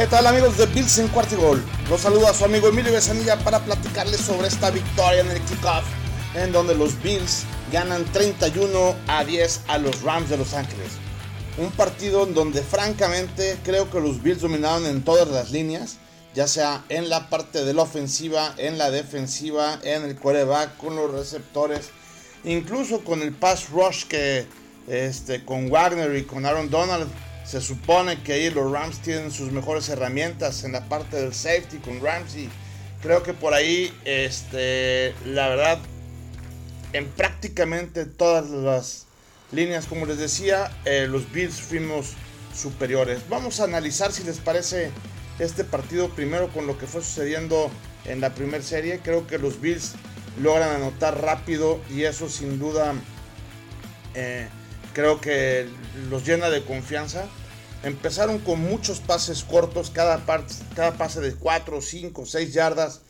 ¿Qué tal amigos de Bills en Cuartigol? Los saluda su amigo Emilio Besanilla para platicarles sobre esta victoria en el kickoff en donde los Bills ganan 31 a 10 a los Rams de Los Ángeles. Un partido en donde francamente creo que los Bills dominaron en todas las líneas, ya sea en la parte de la ofensiva, en la defensiva, en el quarterback, con los receptores, incluso con el pass rush que este, con Wagner y con Aaron Donald se supone que ahí los Rams tienen sus mejores herramientas en la parte del safety con Ramsey. Creo que por ahí, este, la verdad, en prácticamente todas las líneas, como les decía, eh, los Bills fuimos superiores. Vamos a analizar si les parece este partido primero con lo que fue sucediendo en la primera serie. Creo que los Bills logran anotar rápido y eso sin duda eh, creo que los llena de confianza. Empezaron con muchos pases cortos, cada, pase de 4, 5, 6 yardas,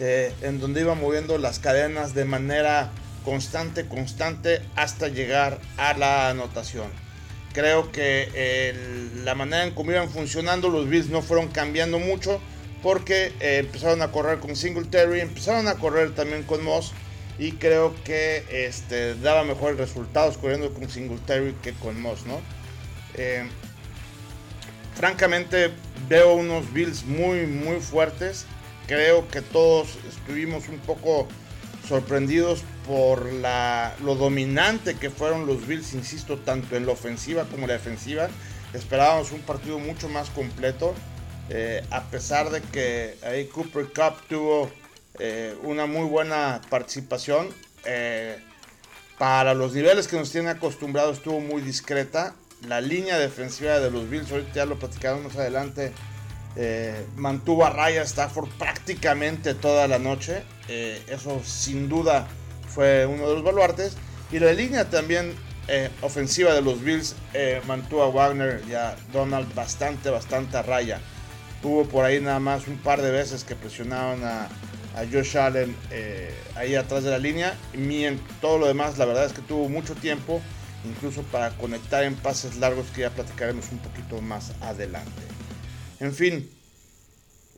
eh, en donde iban moviendo las cadenas de manera constante, constante hasta llegar a la anotación. Creo que la manera en cómo iban funcionando los Bills no fueron cambiando mucho porque eh, empezaron a correr con Singletary, empezaron a correr también con Moss y creo que este, daba mejores resultados corriendo con Singletary que con Moss, ¿no? Eh, francamente veo unos Bills muy muy fuertes. Creo que todos estuvimos un poco sorprendidos por la, lo dominante que fueron los Bills, insisto, tanto en la ofensiva como en la defensiva. Esperábamos un partido mucho más completo, eh, a pesar de que ahí Cooper Cup tuvo eh, una muy buena participación. Eh, para los niveles que nos tiene acostumbrados estuvo muy discreta. La línea defensiva de los Bills, ahorita ya lo platicaremos más adelante, mantuvo a raya Stafford prácticamente toda la noche. eso sin duda fue uno de los baluartes. Y la línea también eh, ofensiva de los Bills eh, mantuvo a Wagner y a Donald bastante, bastante a raya. Hubo por ahí nada más un par de veces que presionaban a, a Josh Allen eh, ahí atrás de la línea. Y en todo lo demás, la verdad es que tuvo mucho tiempo, incluso para conectar en pases largos que ya platicaremos un poquito más adelante. En fin,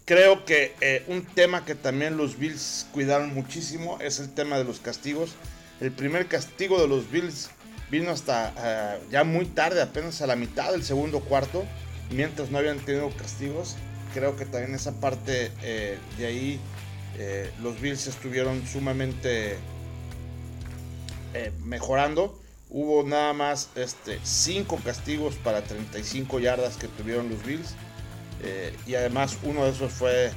Creo que eh, un tema que también los Bills cuidaron muchísimo es el tema de los castigos. El primer castigo de los Bills vino hasta eh, ya muy tarde, apenas a la mitad del segundo cuarto, mientras no habían tenido castigos. Creo que también esa parte de ahí los Bills estuvieron sumamente mejorando. Hubo nada más este, 5 castigos para 35 yardas que tuvieron los Bills. Eh, y además uno de esos fue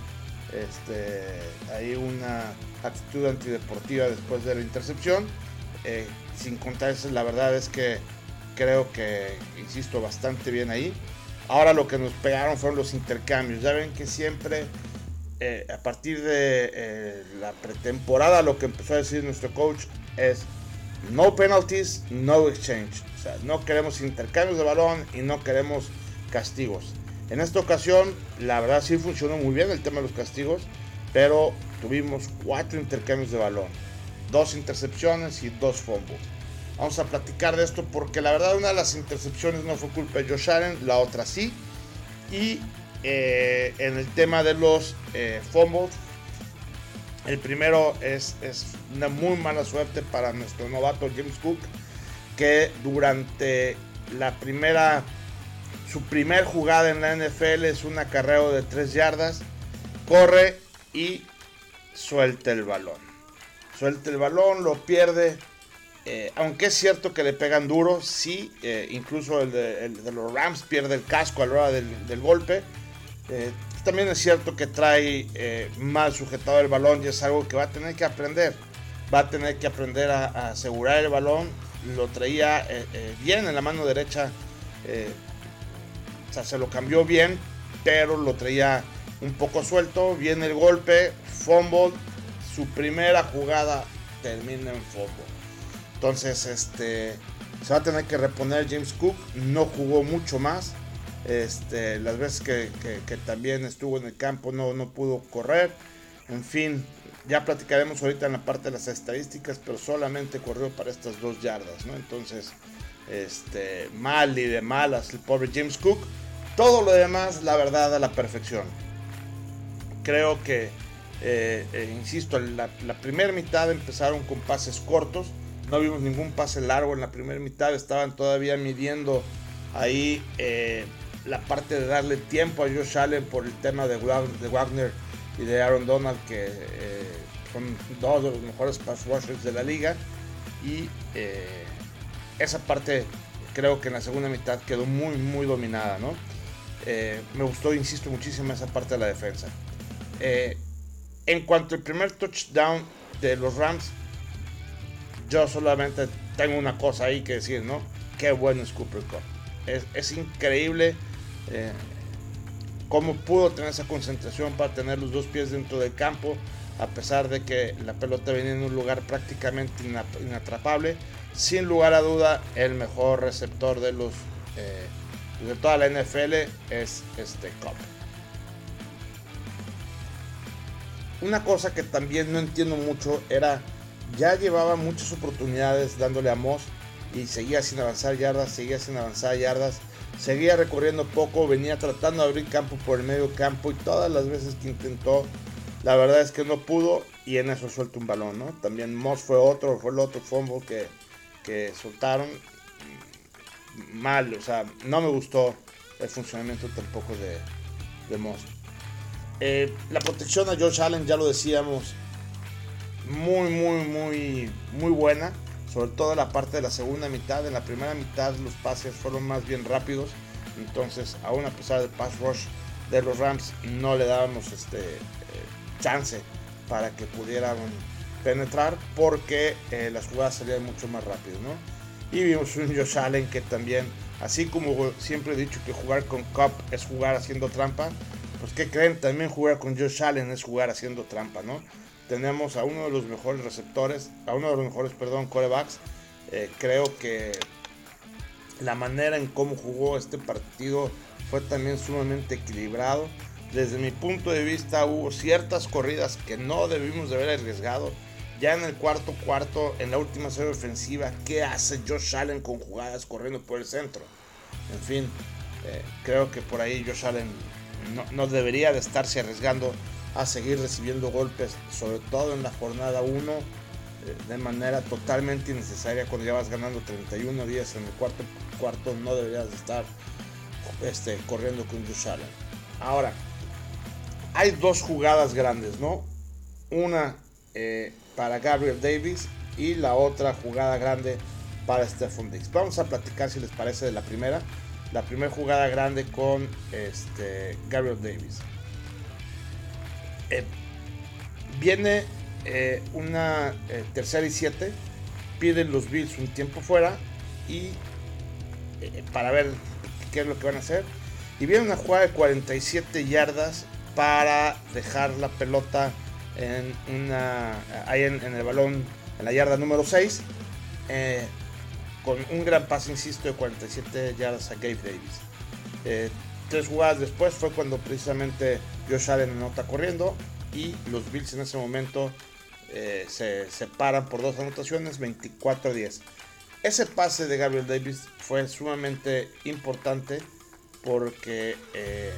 este, ahí una actitud antideportiva después de la intercepción. Eh, sin contar eso, la verdad es que creo que, insisto, bastante bien ahí. Ahora lo que nos pegaron fueron los intercambios. Ya ven que siempre, eh, a partir de la pretemporada, lo que empezó a decir nuestro coach es no penalties, no exchange. O sea, no queremos intercambios de balón y no queremos castigos. En esta ocasión, la verdad sí funcionó muy bien el tema de los castigos, pero tuvimos cuatro intercambios de balón, dos intercepciones y dos fumbles. Vamos a platicar de esto porque la verdad una de las intercepciones no fue culpa de Josh Allen, la otra sí. Y eh, en el tema de los eh, fumbles, el primero es, una muy mala suerte para nuestro novato James Cook, que durante la primera su primer jugada en la NFL es un acarreo de 3 yardas. Corre y suelta el balón. Suelta el balón, lo pierde. Eh, aunque es cierto que le pegan duro, sí, eh, incluso el de, los Rams pierde el casco a la hora del, golpe. Eh, también es cierto que trae mal sujetado el balón y es algo que va a tener que aprender. Va a tener que aprender a, asegurar el balón. Lo traía bien en la mano derecha o sea, se lo cambió bien, pero lo traía un poco suelto. Viene el golpe, fumble. Su primera jugada termina en fumble. Entonces, este, se va a tener que reponer James Cook. No jugó mucho más. Este, las veces que, también estuvo en el campo no, pudo correr. En fin, ya platicaremos ahorita en la parte de las estadísticas, pero solamente corrió para estas dos yardas. Entonces, este, mal y de malas el pobre James Cook. Todo lo demás, la verdad, a la perfección. Creo que, eh, eh, insisto, la, la primera mitad empezaron con pases cortos. No vimos ningún pase largo en la primera mitad. Estaban todavía midiendo ahí eh, la parte de darle tiempo a Josh Allen por el tema de, Wagner y de Aaron Donald, que son dos de los mejores pass rushers de la liga. Y esa parte creo que en la segunda mitad quedó muy, muy dominada, ¿no? Eh, me gustó, insisto, muchísimo esa parte de la defensa. Eh, en cuanto al primer touchdown de los Rams, yo solamente tengo una cosa ahí que decir, ¿no? Qué bueno es Cooper Cup. Es, increíble eh, cómo pudo tener esa concentración para tener los dos pies dentro del campo, a pesar de que la pelota venía en un lugar prácticamente inatrapable. Sin lugar a duda, el mejor receptor de los de toda la NFL es este Cup. Una cosa que también no entiendo mucho era, ya llevaba muchas oportunidades dándole a Moss y seguía sin avanzar yardas, seguía sin avanzar yardas, seguía recorriendo poco, venía tratando de abrir campo por el medio campo y todas las veces que intentó, la verdad es que no pudo y en eso suelta un balón, ¿no? También Moss fue otro, fue el otro fumble que, que soltaron mal, o sea, no me gustó el funcionamiento tampoco de, de Moss. Eh, la protección a Josh Allen, ya lo decíamos, muy, muy, muy, muy buena. Sobre todo la parte de la segunda mitad. En la primera mitad los pases fueron más bien rápidos. Entonces, aún a pesar del pass rush de los Rams, no le dábamos este, eh, chance para que pudieran penetrar porque eh, las jugadas salían mucho más rápido, ¿no? Y vimos un Josh Allen que también, así como siempre he dicho que jugar con Cup es jugar haciendo trampa, pues que creen, también jugar con Josh Allen es jugar haciendo trampa, ¿no? Tenemos a uno de los mejores receptores, a uno de los mejores, perdón, corebacks. Eh, creo que la manera en cómo jugó este partido fue también sumamente equilibrado. Desde mi punto de vista hubo ciertas corridas que no debimos de haber arriesgado ya en el cuarto cuarto, en la última serie ofensiva, ¿qué hace Josh Allen con jugadas corriendo por el centro? En fin, eh, creo que por ahí Josh Allen no, debería de estarse arriesgando a seguir recibiendo golpes, sobre todo en la jornada 1, eh, de manera totalmente innecesaria cuando ya vas ganando 31 días en el cuarto cuarto, no deberías de estar este, corriendo con Josh Allen. Ahora, hay dos jugadas grandes, ¿no? Una eh, para Gabriel Davis y la otra jugada grande para Stephon Diggs. Vamos a platicar si les parece de la primera. La primera jugada grande con este, Gabriel Davis. Eh, viene eh, una eh, tercera y siete. Piden los Bills un tiempo fuera y para ver qué es lo que van a hacer. Y viene una jugada de 47 yardas para dejar la pelota en una, ahí en, el balón, en la yarda número 6, eh, con un gran pase, insisto, de 47 yardas a Gabe Davis. Tres jugadas después fue cuando precisamente Josh Allen anota corriendo y los Bills en ese momento eh, se separan por dos anotaciones, 24 a 10. Ese pase de Gabriel Davis fue sumamente importante porque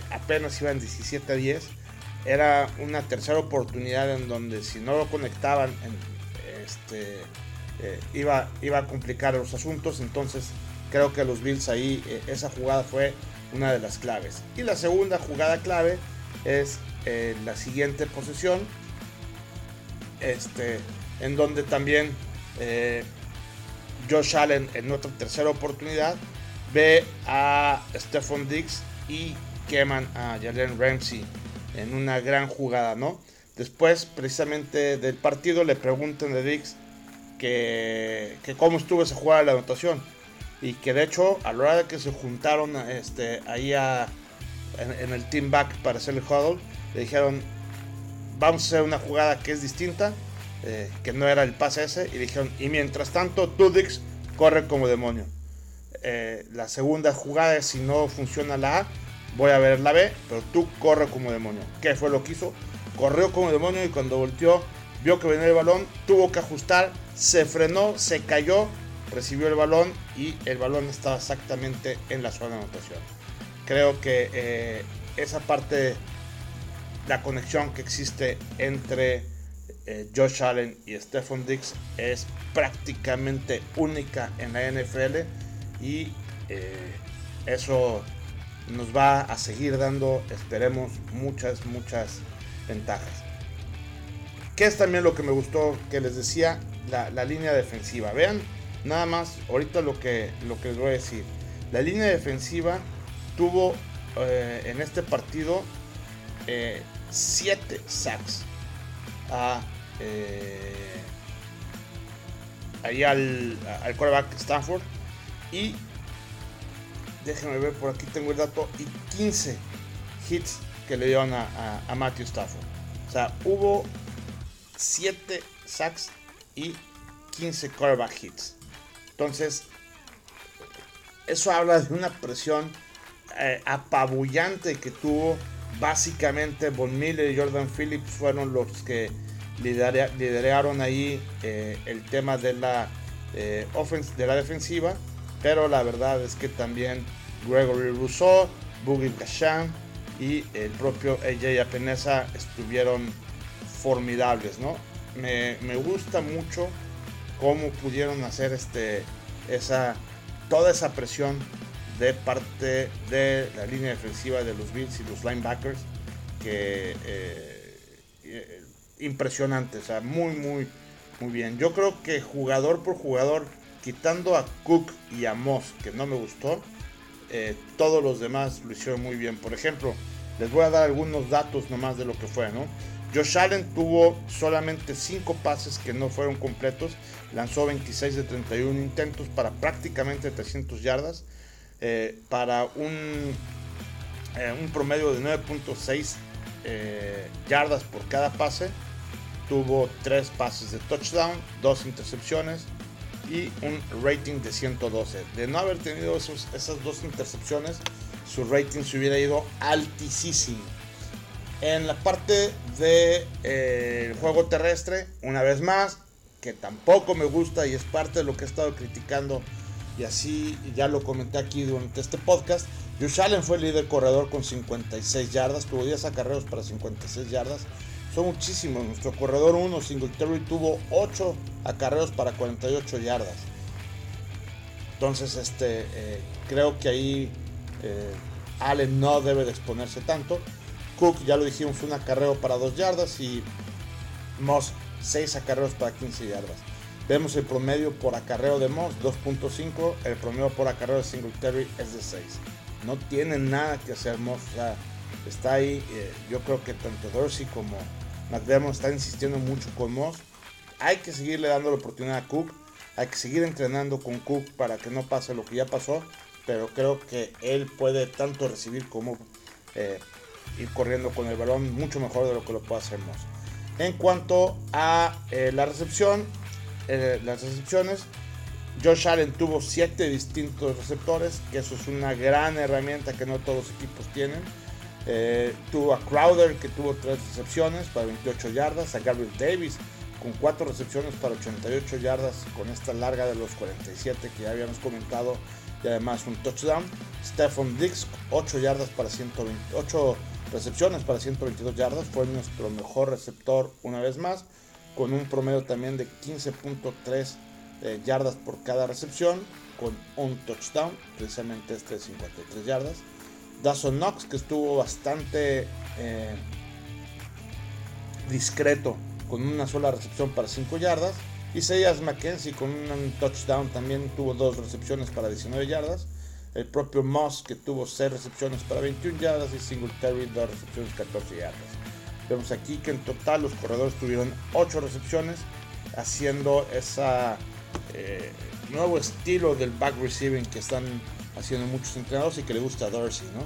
apenas iban 17 a 10 era una tercera oportunidad en donde si no lo conectaban este, eh, iba, iba a complicar los asuntos. Entonces creo que los Bills ahí, eh, esa jugada fue una de las claves. Y la segunda jugada clave es eh, la siguiente posesión, este, en donde también Josh Allen en otra tercera oportunidad ve a Stephon Diggs y queman a Jalen Ramsey en una gran jugada, ¿no? Después, precisamente del partido, le preguntan de Dix que, cómo estuvo esa jugada de la anotación. Y que de hecho, a la hora de que se juntaron este, ahí en, el team back para hacer el huddle, le dijeron, vamos a hacer una jugada que es distinta, eh, que no era el pase ese, y dijeron, y mientras tanto, tú Dix corre como demonio. Eh, la segunda jugada, si no funciona la A, voy a ver la B, pero tú corre como demonio. ¿Qué fue lo que hizo? Corrió como demonio y cuando volteó, vio que venía el balón, tuvo que ajustar, se frenó, se cayó, recibió el balón y el balón estaba exactamente en la zona de anotación. Creo que eh, esa parte, la conexión que existe entre eh, Josh Allen y Stephon Dix es prácticamente única en la NFL y eh, eso nos va a seguir dando, esperemos, muchas, muchas ventajas. Que es también lo que me gustó que les decía, la, línea defensiva. Vean, nada más, ahorita lo que, lo que les voy a decir. La línea defensiva tuvo eh, en este partido 7 sacks a eh, ahí al, al quarterback Stanford. Y déjenme ver, por aquí tengo el dato. Y 15 hits que le dieron a, Matthew Stafford. O sea, hubo 7 sacks y 15 quarterback hits. Entonces, eso habla de una presión eh, apabullante que tuvo. Básicamente, Von Miller y Jordan Phillips fueron los que lideraron ahí eh, el tema de la, eh, de la defensiva, pero la verdad es que también Gregory Rousseau, Boogie Kashan y el propio AJ Apenesa estuvieron formidables, ¿no? Me, gusta mucho cómo pudieron hacer este, esa, toda esa presión de parte de la línea defensiva de los Bills y los linebackers que eh, impresionante, o sea, muy, muy, muy bien. Yo creo que jugador por jugador, quitando a Cook y a Moss, que no me gustó, eh, todos los demás lo hicieron muy bien. Por ejemplo, les voy a dar algunos datos nomás de lo que fue, ¿no? Josh Allen tuvo solamente 5 pases que no fueron completos, lanzó 26 de 31 intentos para prácticamente 300 yardas, eh, para un, eh, un promedio de 9.6 yardas por cada pase tuvo tres pases de touchdown, dos intercepciones y un rating de 112. De no haber tenido esas dos intercepciones, su rating se hubiera ido altísimo. En la parte del de, eh, juego terrestre, una vez más, que tampoco me gusta y es parte de lo que he estado criticando y así ya lo comenté aquí durante este podcast. Josh Allen fue el líder corredor con 56 yardas, tuvo 10 acarreos para 56 yardas son muchísimos. Nuestro corredor 1, Singletary, tuvo 8 acarreos para 48 yardas. Entonces, este, eh, creo que ahí eh, Allen no debe de exponerse tanto. Cook, ya lo dijimos, un acarreo para 2 yardas y Moss 6 acarreos para 15 yardas. Vemos el promedio por acarreo de Moss 2.5, el promedio por acarreo de Singletary es de 6. No tiene nada que hacer Moss, está ahí. Eh, yo creo que tanto Dorsey como McDermott está insistiendo mucho con Moss. Hay que seguirle dando la oportunidad a Cook. Hay que seguir entrenando con Cook para que no pase lo que ya pasó. Pero creo que él puede tanto recibir como eh, ir corriendo con el balón mucho mejor de lo que lo puede hacer Moss. En cuanto a eh, la recepción, eh, las recepciones, Josh Allen tuvo 7 distintos receptores, que eso es una gran herramienta que no todos los equipos tienen. Eh, tuvo a Crowder que tuvo 3 recepciones para 28 yardas, a Gabriel Davis con 4 recepciones para 88 yardas con esta larga de los 47 que ya habíamos comentado y además un touchdown. Stephon Dix 8 yardas para 128 recepciones para 122 yardas, fue nuestro mejor receptor una vez más con un promedio también de 15.3 eh, yardas por cada recepción con un touchdown, precisamente este de 53 yardas. Dawson Knox, que estuvo bastante eh, discreto con una sola recepción para 5 yardas. Y Seyas McKenzie con un touchdown también tuvo dos recepciones para 19 yardas. El propio Moss que tuvo 6 recepciones para 21 yardas y Singletary 2 recepciones 14 yardas. Vemos aquí que en total los corredores tuvieron 8 recepciones haciendo ese eh, nuevo estilo del back receiving que están haciendo muchos entrenadores y que le gusta a Dorsey, ¿no?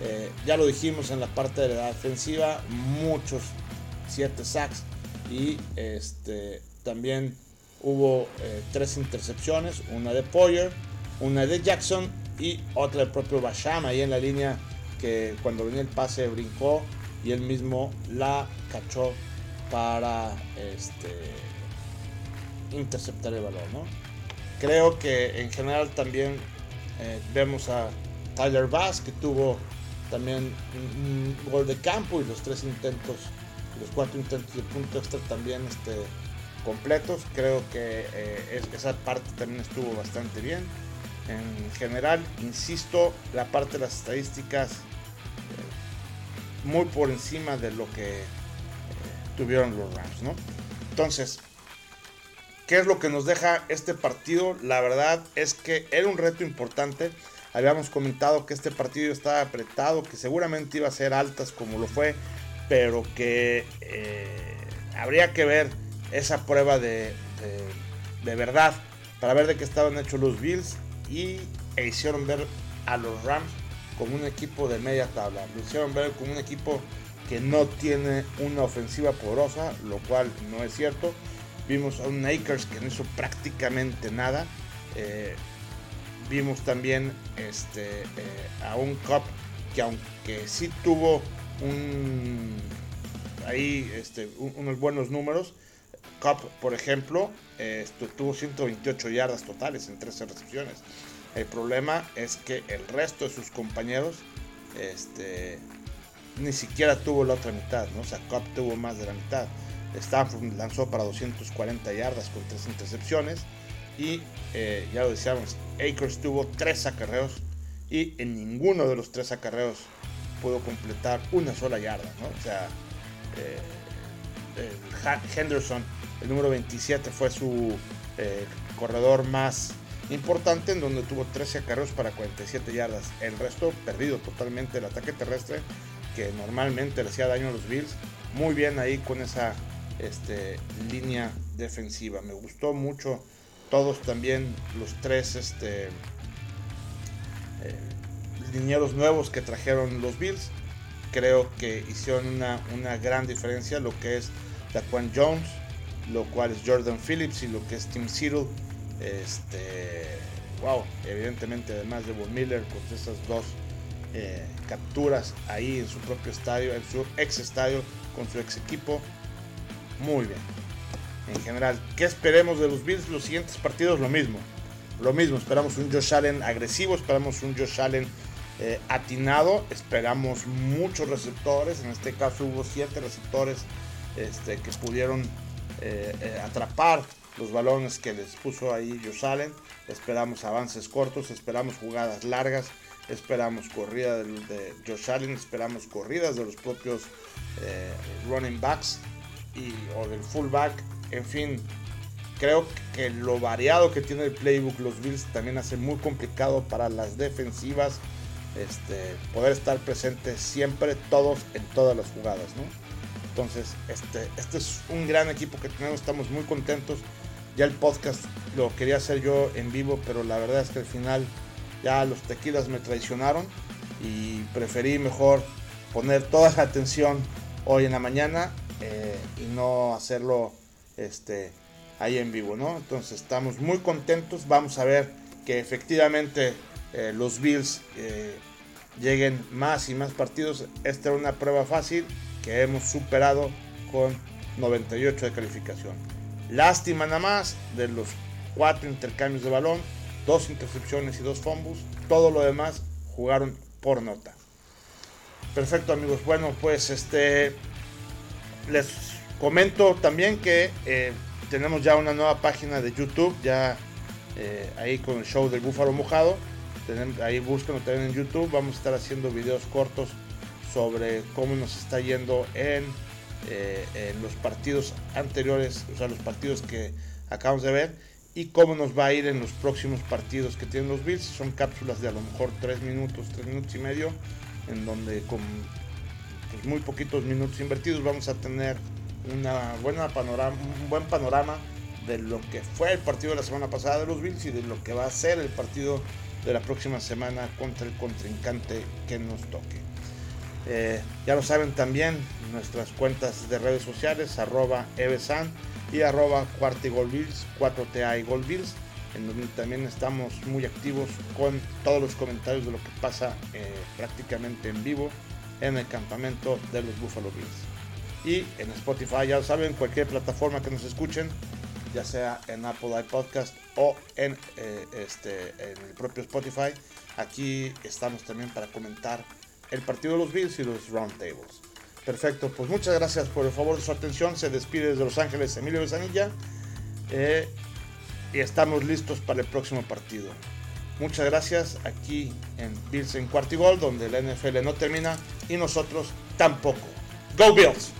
Eh, ya lo dijimos en la parte de la defensiva, muchos 7 sacks y este, también hubo eh, tres intercepciones, una de Poyer, una de Jackson y otra del propio Basham ahí en la línea que cuando venía el pase brincó y él mismo la cachó para este, interceptar el balón. ¿no? Creo que en general también eh, vemos a Tyler Bass, que tuvo también un, gol de campo y los tres intentos, los cuatro intentos de punto extra también este, completos. Creo que eh, esa parte también estuvo bastante bien. En general, insisto, la parte de las estadísticas muy por encima de lo que eh, tuvieron los Rams, ¿no? Entonces, ¿qué es lo que nos deja este partido? La verdad es que era un reto importante. Habíamos comentado que este partido estaba apretado, que seguramente iba a ser altas como lo fue, pero que habría que ver esa prueba de, de, verdad para ver de qué estaban hechos los Bills y e hicieron ver a los Rams como un equipo de media tabla. Lo hicieron ver como un equipo que no tiene una ofensiva poderosa, lo cual no es cierto. Vimos a un Akers que no hizo prácticamente nada. Eh, vimos también este, eh, a un Cup que aunque sí tuvo un, ahí este, unos buenos números, Cup, por ejemplo, tuvo 128 yardas totales en 13 recepciones. El problema es que el resto de sus compañeros este, ni siquiera tuvo la otra mitad, ¿no? O sea, Cup tuvo más de la mitad. Stanford lanzó para 240 yardas con 3 intercepciones. Y eh, ya lo decíamos, Akers tuvo 3 acarreos y en ninguno de los 3 acarreos pudo completar una sola yarda, ¿no? O sea, eh, Henderson el número 27 fue su eh, corredor más importante, en donde tuvo 13 acarreos para 47 yardas. El resto perdido totalmente el ataque terrestre, que normalmente le hacía daño a los Bills. Muy bien ahí con esa este, línea defensiva. Me gustó mucho todos también los tres este, eh, linieros nuevos que trajeron los Bills. Creo que hicieron una, una gran diferencia lo que es Daquan Jones, lo cual es Jordan Phillips y lo que es Tim Cyril. Este, wow, evidentemente además de Von Miller con esas dos eh, capturas ahí en su propio estadio, en su ex estadio, con su ex equipo. Muy bien. En general, ¿qué esperemos de los Bills? Los siguientes partidos lo mismo. Lo mismo, esperamos un Josh Allen agresivo, esperamos un Josh Allen eh, atinado, esperamos muchos receptores, en este caso hubo siete receptores este, que pudieron eh, atrapar los balones que les puso ahí Josh Allen. Esperamos avances cortos, esperamos jugadas largas, esperamos corrida de, Josh Allen, esperamos corridas de los propios eh, running backs o del fullback. En fin, creo que lo variado que tiene el playbook los Bills también hace muy complicado para las defensivas este, poder estar presentes siempre todos en todas las jugadas. ¿no? Entonces, este, este es un gran equipo que tenemos, estamos muy contentos. Ya el podcast lo quería hacer yo en vivo, pero la verdad es que al final ya los tequilas me traicionaron y preferí mejor poner toda la atención hoy en la mañana eh, y no hacerlo este, ahí en vivo, ¿no? Entonces estamos muy contentos, vamos a ver que efectivamente eh, los Bills eh, lleguen más y más partidos. Esta era una prueba fácil, que hemos superado con 98 de calificación. Lástima nada más de los cuatro intercambios de balón, dos intercepciones y dos fumbles. Todo lo demás jugaron por nota. Perfecto amigos. Bueno, pues este les comento también que eh, tenemos ya una nueva página de YouTube, ya eh, ahí con el show del Búfalo Mojado. ahí búsquenlo también en YouTube. Vamos a estar haciendo videos cortos sobre cómo nos está yendo en, eh, en, los partidos anteriores, o sea, los partidos que acabamos de ver, y cómo nos va a ir en los próximos partidos que tienen los Bills. Son cápsulas de a lo mejor 3 minutos, 3 minutos y medio, en donde con pues, muy poquitos minutos invertidos vamos a tener una buena panorama, un buen panorama de lo que fue el partido de la semana pasada de los Bills y de lo que va a ser el partido de la próxima semana contra el contrincante que nos toque. Eh, ya lo saben también nuestras cuentas de redes sociales, arroba evesan y arroba cuartigolbills, 4TA y en donde también estamos muy activos con todos los comentarios de lo que pasa eh, prácticamente en vivo en el campamento de los Buffalo Bills. Y en Spotify, ya lo saben, cualquier plataforma que nos escuchen, ya sea en Apple iPodcast o en, eh, este, en el propio Spotify. Aquí estamos también para comentar el partido de los Bills y los Roundtables. Perfecto, pues muchas gracias por el favor de su atención. Se despide desde Los Ángeles Emilio Besanilla. Eh, y estamos listos para el próximo partido. Muchas gracias aquí en Bills en Cuartigol, donde la NFL no termina y nosotros tampoco. Go Bills!